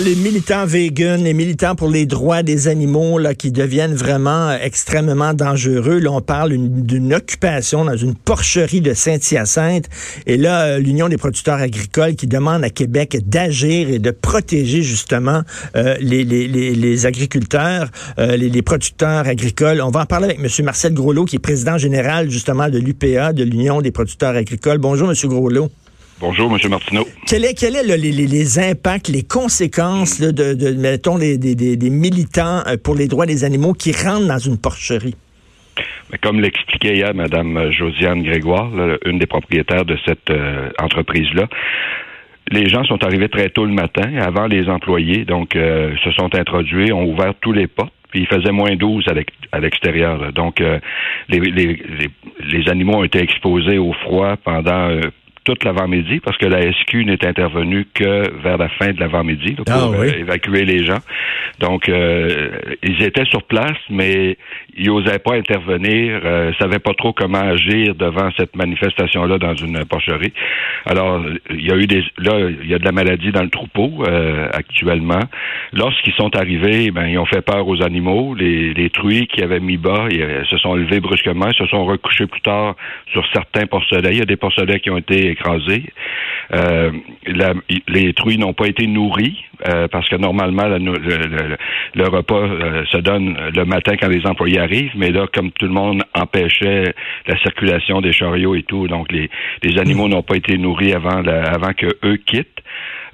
Les militants vegan, les militants pour les droits des animaux là, qui deviennent vraiment euh, extrêmement dangereux. Là, on parle d'une occupation dans une porcherie de Saint-Hyacinthe. Et là, euh, l'Union des producteurs agricoles qui demande à Québec d'agir et de protéger justement euh, les, agriculteurs, les, les, producteurs agricoles. On va en parler avec M. Marcel Groslot, qui est président général justement de l'UPA, de l'Union des producteurs agricoles. Bonjour, M. Groslot. Bonjour, M. Martineau. Quel est, quel est les, impacts, les conséquences de, de, mettons, des, militants euh, pour les droits des animaux qui rentrent dans une porcherie? comme l'expliquait hier Mme Josiane Grégoire, une des propriétaires de cette euh, entreprise-là, les gens sont arrivés très tôt le matin, avant les employés, donc euh, se sont introduits, ont ouvert tous les portes, puis il faisait moins 12 à l'extérieur. Donc, les, les, animaux ont été exposés au froid pendant toute l'avant-midi parce que la SQ n'est intervenue que vers la fin de l'avant-midi pour ah euh, évacuer les gens. Donc, euh, ils étaient sur place, mais ils n'osaient pas intervenir, euh, savaient pas trop comment agir devant cette manifestation-là dans une porcherie. Alors, il y a eu des, là, il y a de la maladie dans le troupeau euh, actuellement. Lorsqu'ils sont arrivés, ben, ils ont fait peur aux animaux. Les, les truies qui avaient mis bas, ils, se sont levés brusquement, ils se sont recouchés plus tard sur certains porcelets. Il y a des porcelets qui ont été écrasés. Euh, les truies n'ont pas été nourries euh, parce que normalement le, repas euh, se donne le matin quand les employés arrivent, mais là comme tout le monde empêchait la circulation des chariots et tout, donc les, les animaux n'ont pas été nourris avant avant que eux quittent.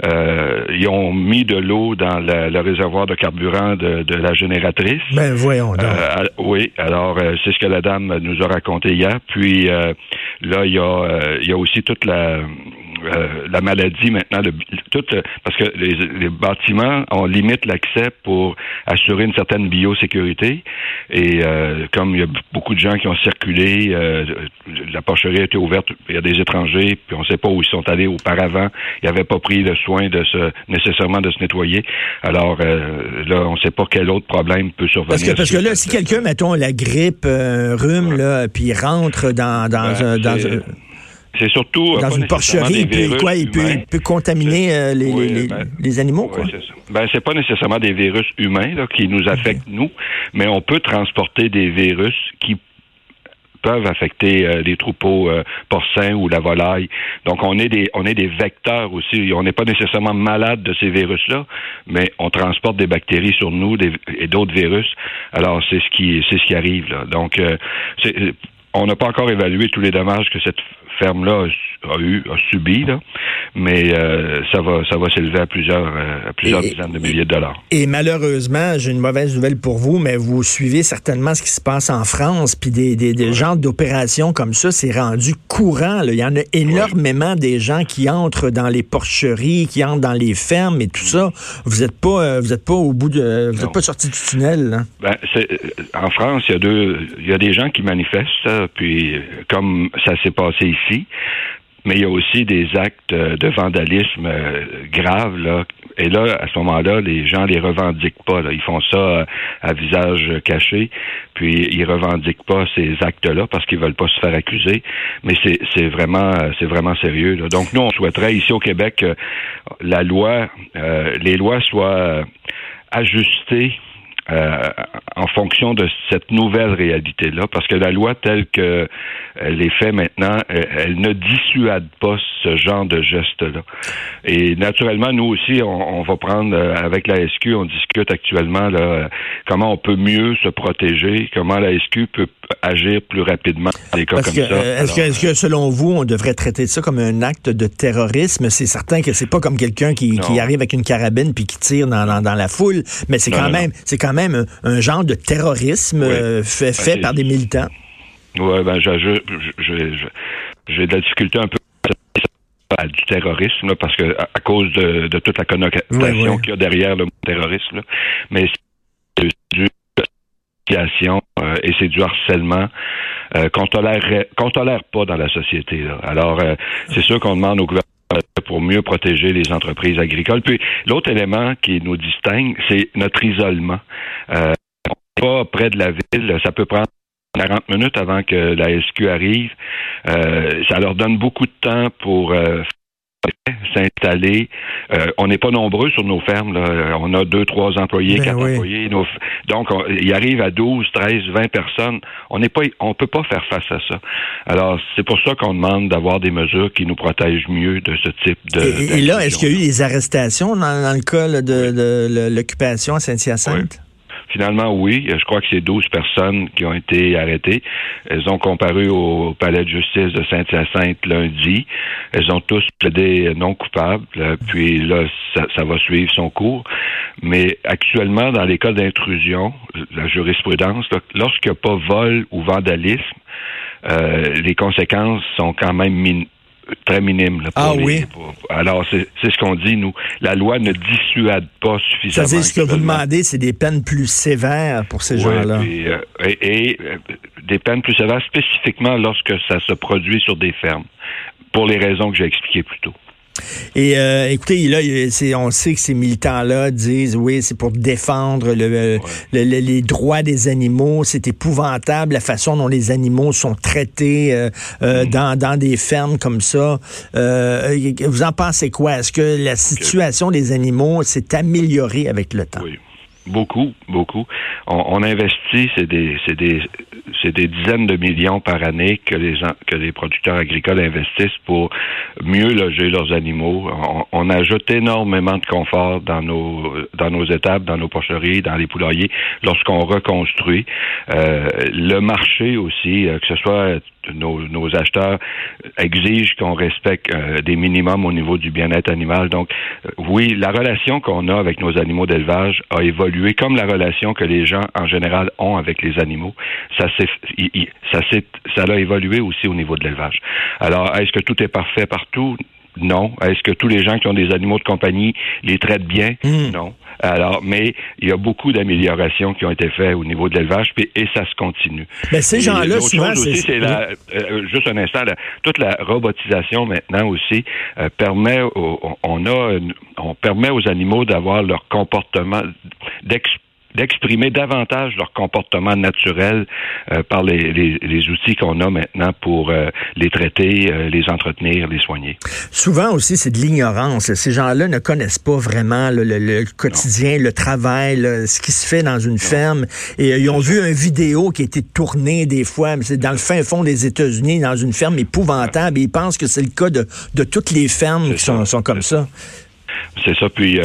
Euh, ils ont mis de l'eau dans le réservoir de carburant de, de la génératrice. Ben voyons. Euh, oui, alors c'est ce que la dame nous a raconté hier. Puis là, il y a, il y a aussi toute la euh, la maladie maintenant, le, tout, euh, parce que les, les, bâtiments, on limite l'accès pour assurer une certaine biosécurité. Et euh, comme il y a beaucoup de gens qui ont circulé, la porcherie a été ouverte, il y a des étrangers, puis on ne sait pas où ils sont allés auparavant. Ils n'avaient pas pris le soin de se nécessairement de se nettoyer. Alors là, on ne sait pas quel autre problème peut survenir. Parce que, parce que là, si quelqu'un, mettons, la grippe, rhume, là, puis rentre dans, dans, ben, dans un c'est surtout euh, dans une porcherie, il peut, quoi, il peut, contaminer euh, les, ben, les, animaux. Quoi. Ben c'est pas nécessairement des virus humains là, qui nous affectent nous, mais on peut transporter des virus qui peuvent affecter euh, les troupeaux porcins ou la volaille. Donc on est des on est des vecteurs aussi. On n'est pas nécessairement malade de ces virus-là, mais on transporte des bactéries sur nous et d'autres virus. Alors c'est ce qui c'est ce qui arrive là. Donc on n'a pas encore évalué tous les dommages que cette ferme-là a, eu, a subi, là, mais euh, ça va, ça va s'élever à plusieurs, euh, plusieurs dizaines de milliers de dollars. Et malheureusement, j'ai une mauvaise nouvelle pour vous, mais vous suivez certainement ce qui se passe en France, puis des, des, des genres d'opérations comme ça, c'est rendu courant. Là. Il y en a énormément des gens qui entrent dans les porcheries, qui entrent dans les fermes et tout ça. Vous n'êtes pas, euh, vous êtes pas au bout de, vous n'êtes pas sorti du tunnel. Là. Ben, en France, il y a deux, il y a des gens qui manifestent, puis comme ça s'est passé ici mais il y a aussi des actes euh, de vandalisme euh, graves là. Et là, à ce moment-là, les gens les revendiquent pas. Ils font ça euh, à visage caché, puis ils revendiquent pas ces actes-là parce qu'ils veulent pas se faire accuser. Mais c'est vraiment vraiment sérieux. Donc nous, on souhaiterait ici au Québec que la loi, les lois soient ajustées euh, en fonction de cette nouvelle réalité-là, parce que la loi telle que elle est faite maintenant, elle, ne dissuade pas ce genre de geste-là. Et naturellement, nous aussi, on, va prendre euh, avec la SQ, on discute actuellement là, comment on peut mieux se protéger, comment la SQ peut agir plus rapidement dans des cas comme ça. Euh, est-ce que, selon vous, on devrait traiter ça comme un acte de terrorisme? C'est certain que c'est pas comme quelqu'un qui, arrive avec une carabine puis qui tire dans, la foule, mais c'est quand même c'est quand même un, genre de terrorisme euh, fait, fait par des militants. Oui, ben j'ai de la difficulté un peu à du terrorisme parce que à, cause de, toute la connotation qu'il y a derrière le terrorisme. Mais c'est du euh, et c'est du harcèlement euh, qu'on tolère tolère pas dans la société. Alors euh, c'est sûr qu'on demande au gouvernement pour mieux protéger les entreprises agricoles. Puis l'autre élément qui nous distingue, c'est notre isolement. Euh, on pas près de la ville, ça peut prendre 40 minutes avant que la SQ arrive. ça leur donne beaucoup de temps pour s'installer. Euh, on n'est pas nombreux sur nos fermes. On a deux, trois employés, ben quatre employés. donc, il arrive à 12, 13, 20 personnes. On n'est pas, on peut pas faire face à ça. Alors, c'est pour ça qu'on demande d'avoir des mesures qui nous protègent mieux de ce type de. Et, là, est-ce qu'il y a eu des arrestations dans, le cas de, l'occupation à Saint-Hyacinthe? Finalement, oui. Je crois que c'est 12 personnes qui ont été arrêtées. Elles ont comparu au palais de justice de Saint-Hyacinthe lundi. Elles ont tous plaidé non coupables. Puis là, ça, va suivre son cours. Mais actuellement, dans les cas d'intrusion, la jurisprudence, lorsqu'il n'y a pas vol ou vandalisme, euh, les conséquences sont quand même minimes très minime. ah oui. alors, c'est ce qu'on dit, nous. La loi ne dissuade pas suffisamment. C'est-à-dire, ce que vous demandez, c'est des peines plus sévères pour ces gens-là. Euh, et, et, euh, des peines plus sévères spécifiquement lorsque ça se produit sur des fermes, pour les raisons que j'ai expliquées plus tôt. Et euh, écoutez, là, on sait que ces militants-là disent, oui, c'est pour défendre le, les droits des animaux. C'est épouvantable la façon dont les animaux sont traités euh, euh, mm. dans, dans des fermes comme ça. vous en pensez quoi? Est-ce que la situation des animaux s'est améliorée avec le temps? Oui. Beaucoup, beaucoup. On, investit, c'est des, c'est des, c'est des dizaines de millions par année que les que les producteurs agricoles investissent pour mieux loger leurs animaux. On, ajoute énormément de confort dans nos dans nos étables, dans nos porcheries, dans les poulaillers lorsqu'on reconstruit. Euh, le marché aussi, euh, que ce soit nos, acheteurs exigent qu'on respecte euh, des minimums au niveau du bien-être animal. Donc, euh, oui, la relation qu'on a avec nos animaux d'élevage a évolué comme la relation que les gens en général ont avec les animaux. Ça s'est, ça s'est, ça a évolué aussi au niveau de l'élevage. Alors, est-ce que tout est parfait partout? Non. Est-ce que tous les gens qui ont des animaux de compagnie les traitent bien? Hmm. Non. Alors, mais il y a beaucoup d'améliorations qui ont été faites au niveau de l'élevage, et ça se continue. Mais ces gens-là, souvent, c'est euh, juste un instant, toute la robotisation maintenant aussi euh, permet, on a, on permet aux animaux d'avoir leur comportement d'expérience d'exprimer davantage leur comportement naturel euh, par les, les, outils qu'on a maintenant pour euh, les traiter, euh, les entretenir, les soigner. Souvent aussi, c'est de l'ignorance. Ces gens-là ne connaissent pas vraiment le, quotidien, le travail, ce qui se fait dans une ferme. Et ils ont vu une vidéo qui a été tournée des fois, mais c'est dans le fin fond des États-Unis, dans une ferme épouvantable. Et ils pensent que c'est le cas de, de toutes les fermes qui sont, sont, comme ça. C'est ça. Puis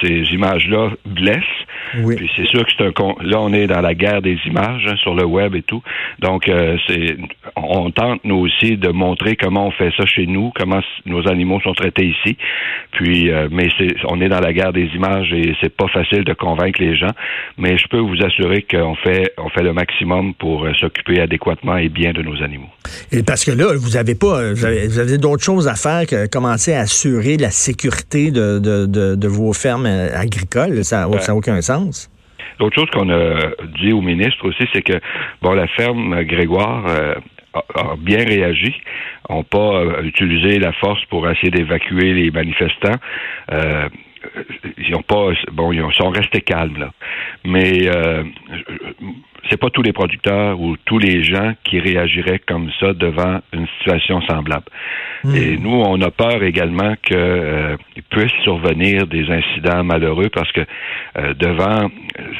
ces images-là blessent oui. Puis c'est sûr que c'est un là on est dans la guerre des images hein, sur le web et tout. Donc euh, c'est on tente nous aussi de montrer comment on fait ça chez nous, comment nos animaux sont traités ici. Puis euh, mais c'est on est dans la guerre des images et c'est pas facile de convaincre les gens, mais je peux vous assurer qu'on fait on fait le maximum pour euh, s'occuper adéquatement et bien de nos animaux. Et parce que là vous avez pas vous avez, d'autres choses à faire que commencer à assurer la sécurité de, de, de, de vos fermes agricoles, ça n'a aucun sens. L'autre chose qu'on a dit au ministre aussi, c'est que bon, la ferme Grégoire euh, a, bien réagi, n'ont pas euh, utilisé la force pour essayer d'évacuer les manifestants. Euh, ils ont pas bon ils sont restés calmes là mais euh, c'est pas tous les producteurs ou tous les gens qui réagiraient comme ça devant une situation semblable. Hmm. Et nous, on a peur également qu'il euh, puisse survenir des incidents malheureux parce que euh, devant,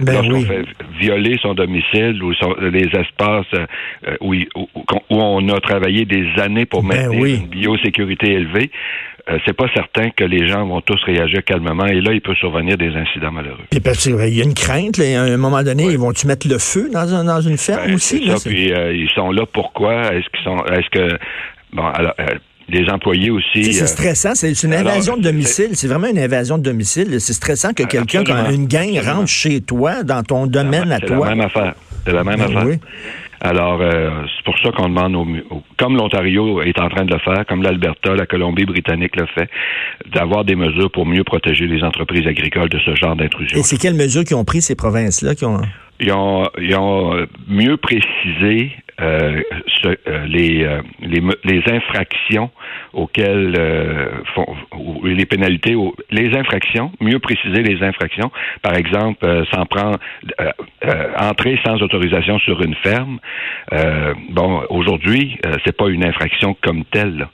ben lorsqu'on fait violer son domicile ou les espaces euh, où, où, on a travaillé des années pour ben maintenir une biosécurité élevée, euh, c'est pas certain que les gens vont tous réagir calmement et là, il peut survenir des incidents malheureux. Puis parce qu'il y a une crainte, à un moment donné, ils vont-tu mettre le feu dans, dans une ferme ben, aussi? Ça, puis euh, ils sont là pourquoi? Est-ce qu'ils sont est-ce que bon alors euh, les employés aussi. C'est stressant, c'est une invasion de domicile. C'est vraiment une invasion de domicile. C'est stressant que quelqu'un, une gang rentre chez toi, dans ton domaine à toi. C'est la même affaire. C'est la même ben affaire. Alors, euh, c'est pour ça qu'on demande, comme l'Ontario est en train de le faire, comme l'Alberta, la Colombie-Britannique le fait, d'avoir des mesures pour mieux protéger les entreprises agricoles de ce genre d'intrusion. Et c'est quelles mesures qui ont pris ces provinces-là qui ont... Ils ont, ils ont mieux précisé les, les, les infractions auxquelles font les pénalités, les infractions, mieux préciser les infractions. Par exemple, s'en prend entrer sans autorisation sur une ferme. bon, aujourd'hui, c'est pas une infraction comme telle.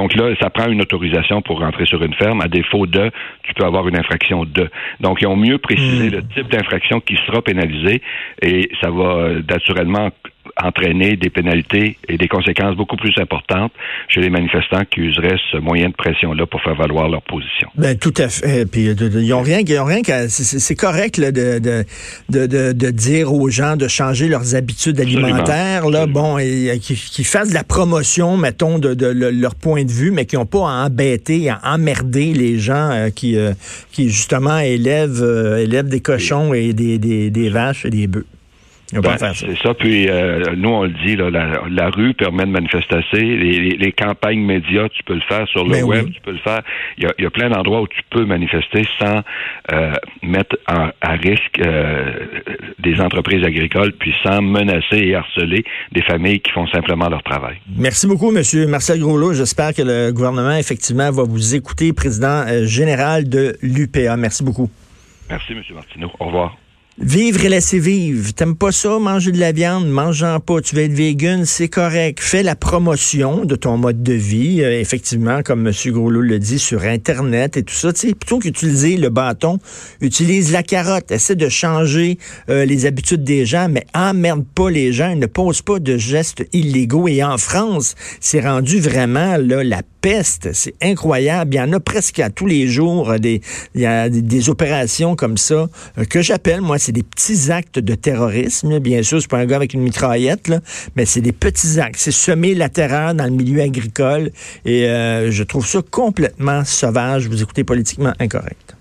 Donc là, ça prend une autorisation pour rentrer sur une ferme. À défaut de, tu peux avoir une infraction de. Donc, ils ont mieux précisé hmm. le type d'infraction qui sera pénalisé et ça va euh, naturellement entraîner des pénalités et des conséquences beaucoup plus importantes chez les manifestants qui useraient ce moyen de pression-là pour faire valoir leur position. Ben tout à fait. Puis ils n'ont rien, ils ont rien qu'à. C'est correct là, de, de, de, de, dire aux gens de changer leurs habitudes alimentaires. Là, bon, et, qui, fassent de la promotion, mettons, de, de, leur point de vue, mais qui n'ont pas à embêter, à emmerder les gens euh, qui, euh, qui justement élèvent, euh, élèvent des cochons et des, des, des vaches et des bœufs. Ben, c'est ça. Puis euh, nous, on le dit, là, la, rue permet de manifester. Les, les, campagnes médias, tu peux le faire sur le ben web, tu peux le faire. Il y a, il y a plein d'endroits où tu peux manifester sans euh, mettre à risque euh, des entreprises agricoles, puis sans menacer et harceler des familles qui font simplement leur travail. Merci beaucoup, Monsieur Marcel Groslot. J'espère que le gouvernement, effectivement, va vous écouter, président général de l'UPA. Merci beaucoup. Merci, Monsieur Martineau. Au revoir. Vivre et laisser vivre. T'aimes pas ça, manger de la viande, mange-en pas. Tu veux être vegan, c'est correct. Fais la promotion de ton mode de vie, euh, effectivement, comme M. Groslot le dit, sur Internet et tout ça. Tu sais, plutôt qu'utiliser le bâton, utilise la carotte. Essaie de changer euh, les habitudes des gens, mais emmerde pas les gens. Ne pose pas de gestes illégaux. Et en France, c'est rendu vraiment là, la peste. C'est incroyable. Il y en a presque à tous les jours. Euh, des, il y a des, opérations comme ça euh, que j'appelle, moi, c'est des petits actes de terrorisme. Bien sûr, c'est pas un gars avec une mitraillette, mais c'est des petits actes. C'est semer la terreur dans le milieu agricole. Et euh, je trouve ça complètement sauvage. Vous écoutez politiquement incorrect.